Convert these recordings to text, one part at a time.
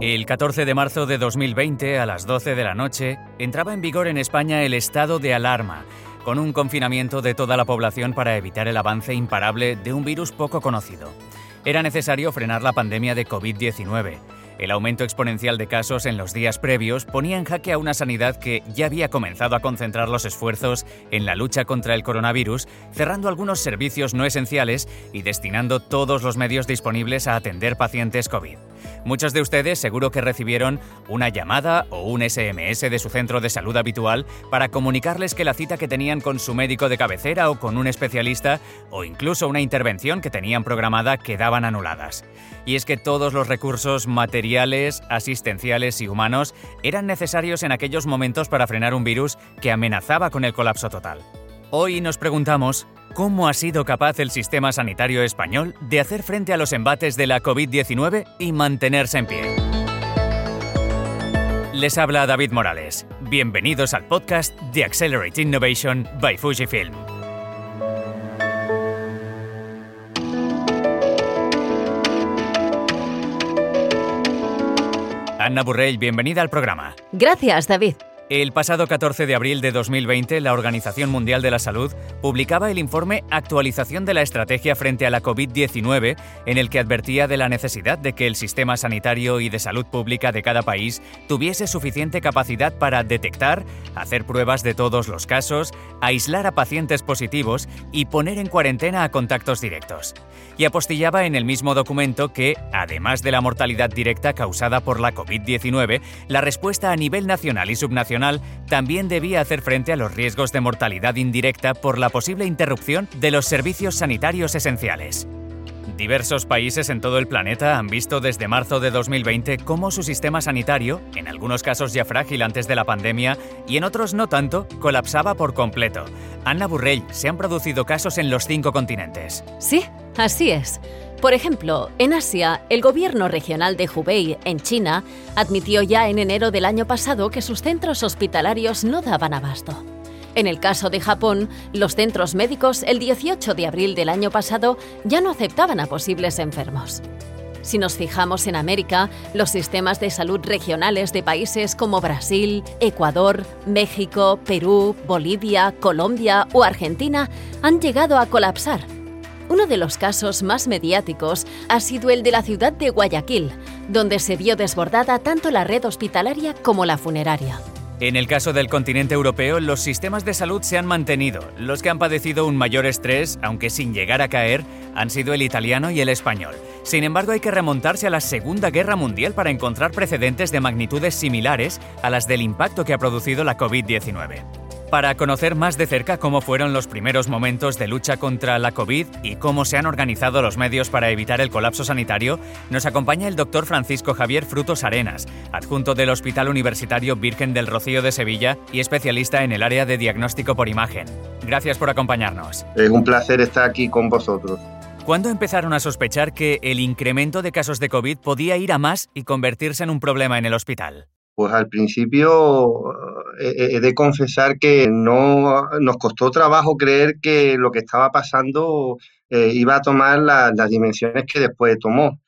El 14 de marzo de 2020, a las 12 de la noche, entraba en vigor en España el estado de alarma, con un confinamiento de toda la población para evitar el avance imparable de un virus poco conocido. Era necesario frenar la pandemia de COVID-19. El aumento exponencial de casos en los días previos ponía en jaque a una sanidad que ya había comenzado a concentrar los esfuerzos en la lucha contra el coronavirus, cerrando algunos servicios no esenciales y destinando todos los medios disponibles a atender pacientes COVID. Muchos de ustedes seguro que recibieron una llamada o un SMS de su centro de salud habitual para comunicarles que la cita que tenían con su médico de cabecera o con un especialista o incluso una intervención que tenían programada quedaban anuladas. Y es que todos los recursos materiales, asistenciales y humanos eran necesarios en aquellos momentos para frenar un virus que amenazaba con el colapso total. Hoy nos preguntamos cómo ha sido capaz el sistema sanitario español de hacer frente a los embates de la COVID-19 y mantenerse en pie. Les habla David Morales. Bienvenidos al podcast de Accelerate Innovation by Fujifilm. Anna Burrell, bienvenida al programa. Gracias, David. El pasado 14 de abril de 2020, la Organización Mundial de la Salud publicaba el informe Actualización de la Estrategia frente a la COVID-19, en el que advertía de la necesidad de que el sistema sanitario y de salud pública de cada país tuviese suficiente capacidad para detectar, hacer pruebas de todos los casos, aislar a pacientes positivos y poner en cuarentena a contactos directos. Y apostillaba en el mismo documento que, además de la mortalidad directa causada por la COVID-19, la respuesta a nivel nacional y subnacional también debía hacer frente a los riesgos de mortalidad indirecta por la posible interrupción de los servicios sanitarios esenciales. Diversos países en todo el planeta han visto desde marzo de 2020 cómo su sistema sanitario, en algunos casos ya frágil antes de la pandemia y en otros no tanto, colapsaba por completo. Anna Burrell, se han producido casos en los cinco continentes. Sí, así es. Por ejemplo, en Asia, el gobierno regional de Hubei, en China, admitió ya en enero del año pasado que sus centros hospitalarios no daban abasto. En el caso de Japón, los centros médicos el 18 de abril del año pasado ya no aceptaban a posibles enfermos. Si nos fijamos en América, los sistemas de salud regionales de países como Brasil, Ecuador, México, Perú, Bolivia, Colombia o Argentina han llegado a colapsar uno de los casos más mediáticos ha sido el de la ciudad de Guayaquil, donde se vio desbordada tanto la red hospitalaria como la funeraria. En el caso del continente europeo, los sistemas de salud se han mantenido. Los que han padecido un mayor estrés, aunque sin llegar a caer, han sido el italiano y el español. Sin embargo, hay que remontarse a la Segunda Guerra Mundial para encontrar precedentes de magnitudes similares a las del impacto que ha producido la COVID-19 para conocer más de cerca cómo fueron los primeros momentos de lucha contra la COVID y cómo se han organizado los medios para evitar el colapso sanitario, nos acompaña el doctor Francisco Javier Frutos Arenas, adjunto del Hospital Universitario Virgen del Rocío de Sevilla y especialista en el área de diagnóstico por imagen. Gracias por acompañarnos. Es un placer estar aquí con vosotros. ¿Cuándo empezaron a sospechar que el incremento de casos de COVID podía ir a más y convertirse en un problema en el hospital? Pues al principio he de confesar que no nos costó trabajo creer que lo que estaba pasando eh, iba a tomar las dimensiones que después tomó.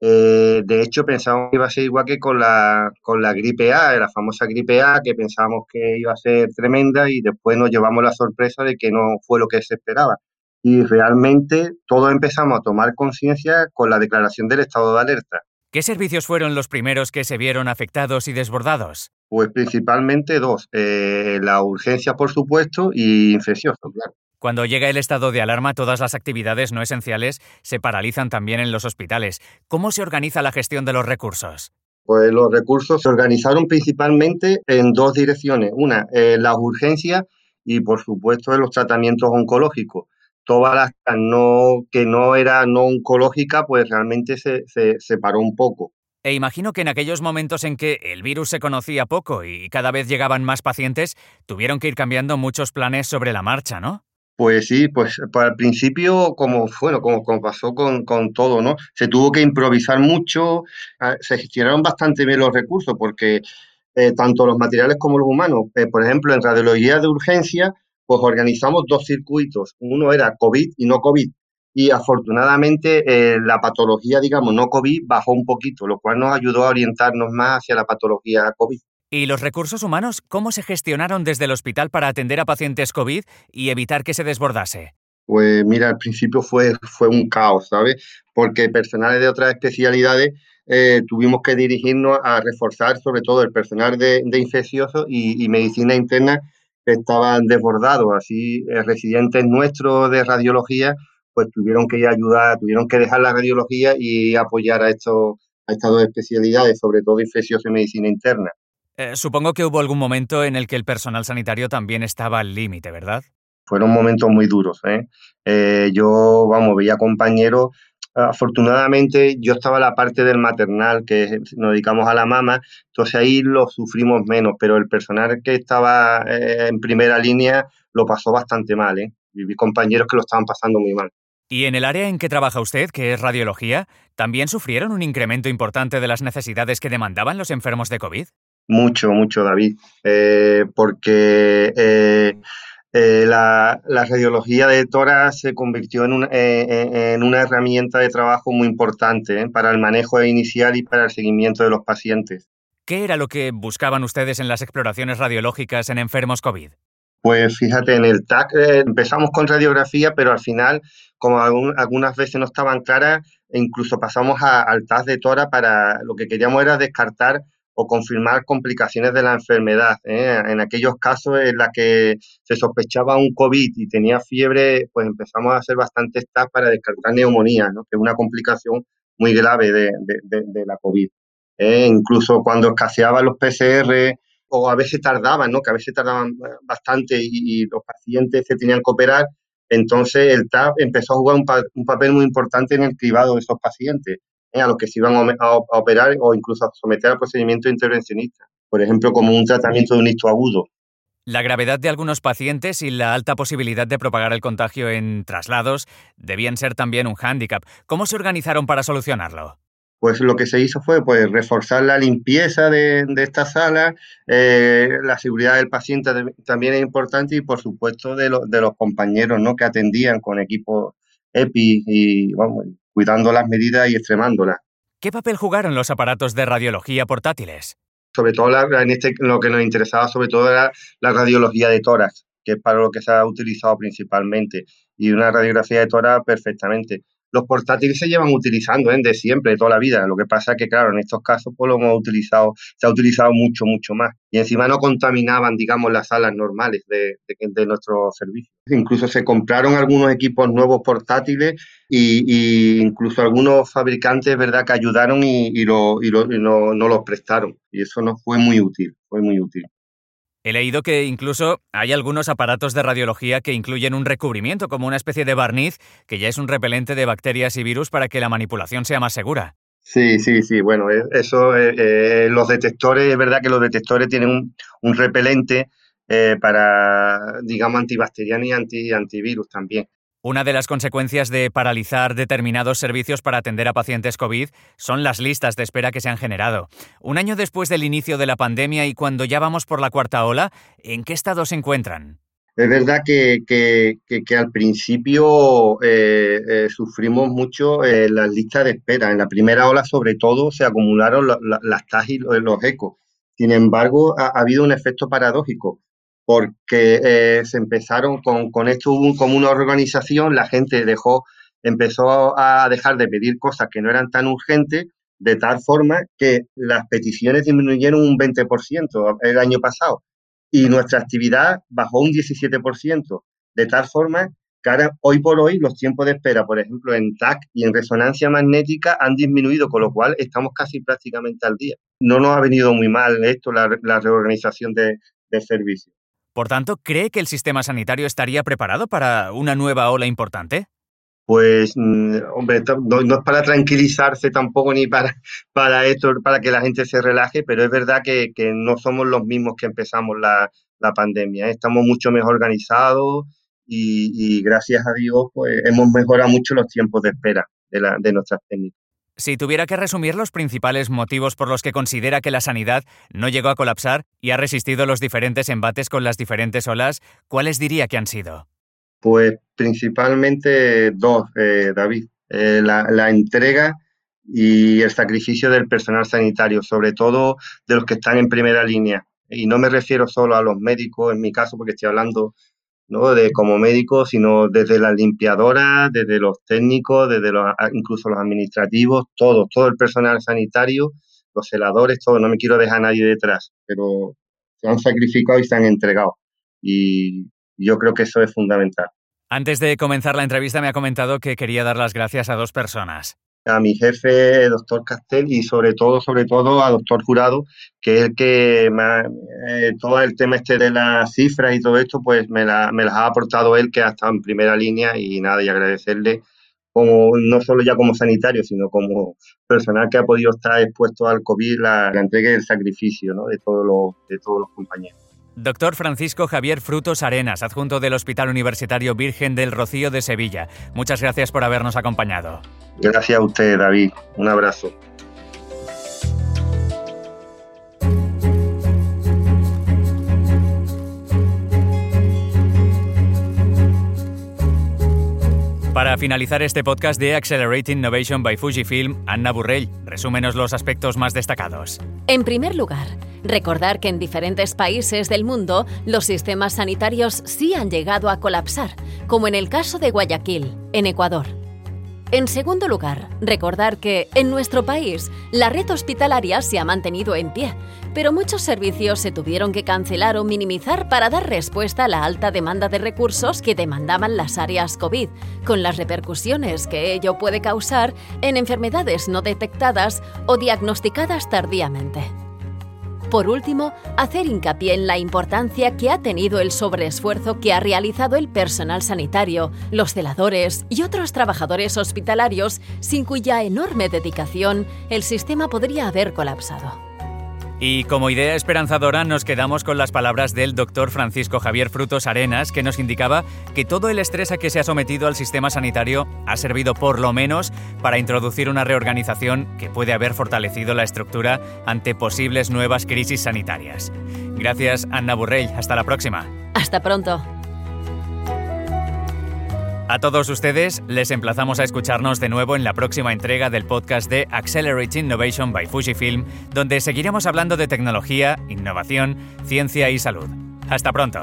Eh, de hecho, pensábamos que iba a ser igual que con la, con la gripe A, la famosa gripe A, que pensábamos que iba a ser tremenda y después nos llevamos la sorpresa de que no fue lo que se esperaba. Y realmente todos empezamos a tomar conciencia con la declaración del estado de alerta. ¿Qué servicios fueron los primeros que se vieron afectados y desbordados? Pues principalmente dos, eh, la urgencia por supuesto y infeccioso, claro. Cuando llega el estado de alarma, todas las actividades no esenciales se paralizan también en los hospitales. ¿Cómo se organiza la gestión de los recursos? Pues los recursos se organizaron principalmente en dos direcciones. Una, eh, las urgencias y por supuesto en los tratamientos oncológicos todas las no, que no era no oncológica, pues realmente se, se, paró un poco. E imagino que en aquellos momentos en que el virus se conocía poco y cada vez llegaban más pacientes, tuvieron que ir cambiando muchos planes sobre la marcha, ¿no? Pues sí, pues, al principio, como, bueno, como, como pasó con, con, todo, ¿no? Se tuvo que improvisar mucho, ah, se gestionaron bastante bien los recursos, porque eh, tanto los materiales como los humanos, eh, por ejemplo, en radiología de urgencia, pues organizamos dos circuitos. Uno era COVID y no COVID. Y afortunadamente eh, la patología, digamos, no COVID bajó un poquito, lo cual nos ayudó a orientarnos más hacia la patología COVID. ¿Y los recursos humanos cómo se gestionaron desde el hospital para atender a pacientes COVID y evitar que se desbordase? Pues mira, al principio fue, fue un caos, ¿sabes? Porque personales de otras especialidades eh, tuvimos que dirigirnos a reforzar sobre todo el personal de, de infecciosos y, medicina interna que estaban desbordados. Así, eh, residentes nuestros de radiología pues tuvieron que ir a ayudar, tuvieron que dejar la radiología y apoyar a, estos, a estas dos especialidades, sobre todo infecciosos y medicina interna. Eh, supongo que hubo algún momento en el que el personal sanitario también estaba al límite, ¿verdad? Fueron momentos muy duros. ¿eh? Eh, yo, vamos, veía compañeros. Afortunadamente, yo estaba en la parte del maternal, que nos dedicamos a la mama, entonces ahí lo sufrimos menos, pero el personal que estaba en primera línea lo pasó bastante mal. ¿eh? Viví compañeros que lo estaban pasando muy mal. ¿Y en el área en que trabaja usted, que es radiología, también sufrieron un incremento importante de las necesidades que demandaban los enfermos de COVID? Mucho, mucho, David, eh, porque eh, eh, la, radiología de tórax se convirtió en una, en una herramienta de trabajo muy importante para el manejo inicial y para el seguimiento de los pacientes. ¿Qué era lo que buscaban ustedes en las exploraciones radiológicas en enfermos COVID? Pues fíjate, en el TAC empezamos con radiografía, pero al final, como algunas veces no estaban claras, incluso pasamos al TAC de tora para lo que queríamos era descartar o confirmar complicaciones de la enfermedad. ¿eh? En aquellos casos en los que se sospechaba un COVID y tenía fiebre, pues empezamos a hacer bastante test para descartar neumonía, ¿no? que es una complicación muy grave de, la COVID. ¿eh? Incluso cuando escaseaban los PCR o a veces tardaban, ¿no? que a veces tardaban bastante y, los pacientes se tenían que operar, entonces el TAP empezó a jugar un, un papel muy importante en el cribado de esos pacientes a los que se iban a, operar o incluso a someter al procedimiento intervencionista, por ejemplo, como un tratamiento de un hito agudo. La gravedad de algunos pacientes y la alta posibilidad de propagar el contagio en traslados debían ser también un hándicap. ¿Cómo se organizaron para solucionarlo? Pues lo que se hizo fue pues, reforzar la limpieza de, esta sala, eh, la seguridad del paciente también es importante y por supuesto de, de los compañeros ¿no? que atendían con equipos EPI y vamos, cuidando las medidas y extremándolas. ¿Qué papel jugaron los aparatos de radiología portátiles? Sobre todo en este, lo que nos interesaba sobre todo era la radiología de tórax, que es para lo que se ha utilizado principalmente, y una radiografía de tórax perfectamente. Los portátiles se llevan utilizando ¿eh? de siempre, de toda la vida. Lo que pasa es que, claro, en estos casos pues, lo hemos utilizado, se ha utilizado mucho, mucho más. Y encima no contaminaban, digamos, las salas normales de, de, nuestro servicio. Incluso se compraron algunos equipos nuevos portátiles y, incluso algunos fabricantes, ¿verdad?, que ayudaron y, y, lo, y, no, no los prestaron. Y eso nos fue muy útil, fue muy útil. He leído que incluso hay algunos aparatos de radiología que incluyen un recubrimiento como una especie de barniz que ya es un repelente de bacterias y virus para que la manipulación sea más segura. Sí, sí, sí. Bueno, eh, eso, eh, eh, los detectores, es verdad que los detectores tienen un, repelente para, digamos, antibacteriano y anti, antivirus también. Una de las consecuencias de paralizar determinados servicios para atender a pacientes COVID son las listas de espera que se han generado. Un año después del inicio de la pandemia y cuando ya vamos por la cuarta ola, ¿en qué estado se encuentran? Es verdad que, al principio eh, eh, sufrimos mucho eh, las listas de espera. En la primera ola, sobre todo, se acumularon las TAS y los ecos. Sin embargo, ha, habido un efecto paradójico porque eh, se empezaron con, con esto como una organización, la gente dejó, empezó a dejar de pedir cosas que no eran tan urgentes, de tal forma que las peticiones disminuyeron un 20% el año pasado y nuestra actividad bajó un 17%, de tal forma que ahora, hoy por hoy, los tiempos de espera, por ejemplo, en TAC y en resonancia magnética han disminuido, con lo cual estamos casi prácticamente al día. No nos ha venido muy mal esto, la, reorganización de, de servicios. Por tanto, ¿cree que el sistema sanitario estaría preparado para una nueva ola importante? Pues, mm, hombre, no, es para tranquilizarse tampoco ni para, para esto, para que la gente se relaje, pero es verdad que, no somos los mismos que empezamos la, pandemia. ¿eh? Estamos mucho mejor organizados y, gracias a Dios pues, hemos mejorado mucho los tiempos de espera de, la, de nuestras técnicas. Si tuviera que resumir los principales motivos por los que considera que la sanidad no llegó a colapsar y ha resistido los diferentes embates con las diferentes olas, ¿cuáles diría que han sido? Pues principalmente dos, eh, David. Eh, la, entrega y el sacrificio del personal sanitario, sobre todo de los que están en primera línea. Y no me refiero solo a los médicos, en mi caso, porque estoy hablando ¿no? de como médico, sino desde las limpiadoras, desde los técnicos, desde los, incluso los administrativos, todo, todo el personal sanitario, los celadores, todo. No me quiero dejar a nadie detrás, pero se han sacrificado y se han entregado. Y yo creo que eso es fundamental. Antes de comenzar la entrevista me ha comentado que quería dar las gracias a dos personas. A mi jefe, doctor Castel, y sobre todo, sobre todo a doctor Jurado, que es el que eh, todo el tema este de las cifras y todo esto, pues me, las ha aportado él, que ha estado en primera línea, y nada, y agradecerle como no solo ya como sanitario, sino como personal que ha podido estar expuesto al COVID, la, entrega y el sacrificio de, todos de todos los compañeros. Doctor Francisco Javier Frutos Arenas, adjunto del Hospital Universitario Virgen del Rocío de Sevilla. Muchas gracias por habernos acompañado. Gracias a usted, David. Un abrazo. Para finalizar este podcast de Accelerating Innovation by Fujifilm, Anna Burrell, resúmenos los aspectos más destacados. En primer lugar, recordar que en diferentes países del mundo los sistemas sanitarios sí han llegado a colapsar, como en el caso de Guayaquil, en Ecuador. En segundo lugar, recordar que en nuestro país la red hospitalaria se ha mantenido en pie, pero muchos servicios se tuvieron que cancelar o minimizar para dar respuesta a la alta demanda de recursos que demandaban las áreas COVID, con las repercusiones que ello puede causar en enfermedades no detectadas o diagnosticadas tardíamente. Por último, hacer hincapié en la importancia que ha tenido el sobreesfuerzo que ha realizado el personal sanitario, los celadores y otros trabajadores hospitalarios, sin cuya enorme dedicación el sistema podría haber colapsado. Y como idea esperanzadora nos quedamos con las palabras del doctor Francisco Javier Frutos Arenas, que nos indicaba que todo el estrés a que se ha sometido al sistema sanitario ha servido por lo menos para introducir una reorganización que puede haber fortalecido la estructura ante posibles nuevas crisis sanitarias. Gracias, Anna Burrell. Hasta la próxima. Hasta pronto. A todos ustedes les emplazamos a escucharnos de nuevo en la próxima entrega del podcast de Accelerating Innovation by Fujifilm, donde seguiremos hablando de tecnología, innovación, ciencia y salud. Hasta pronto.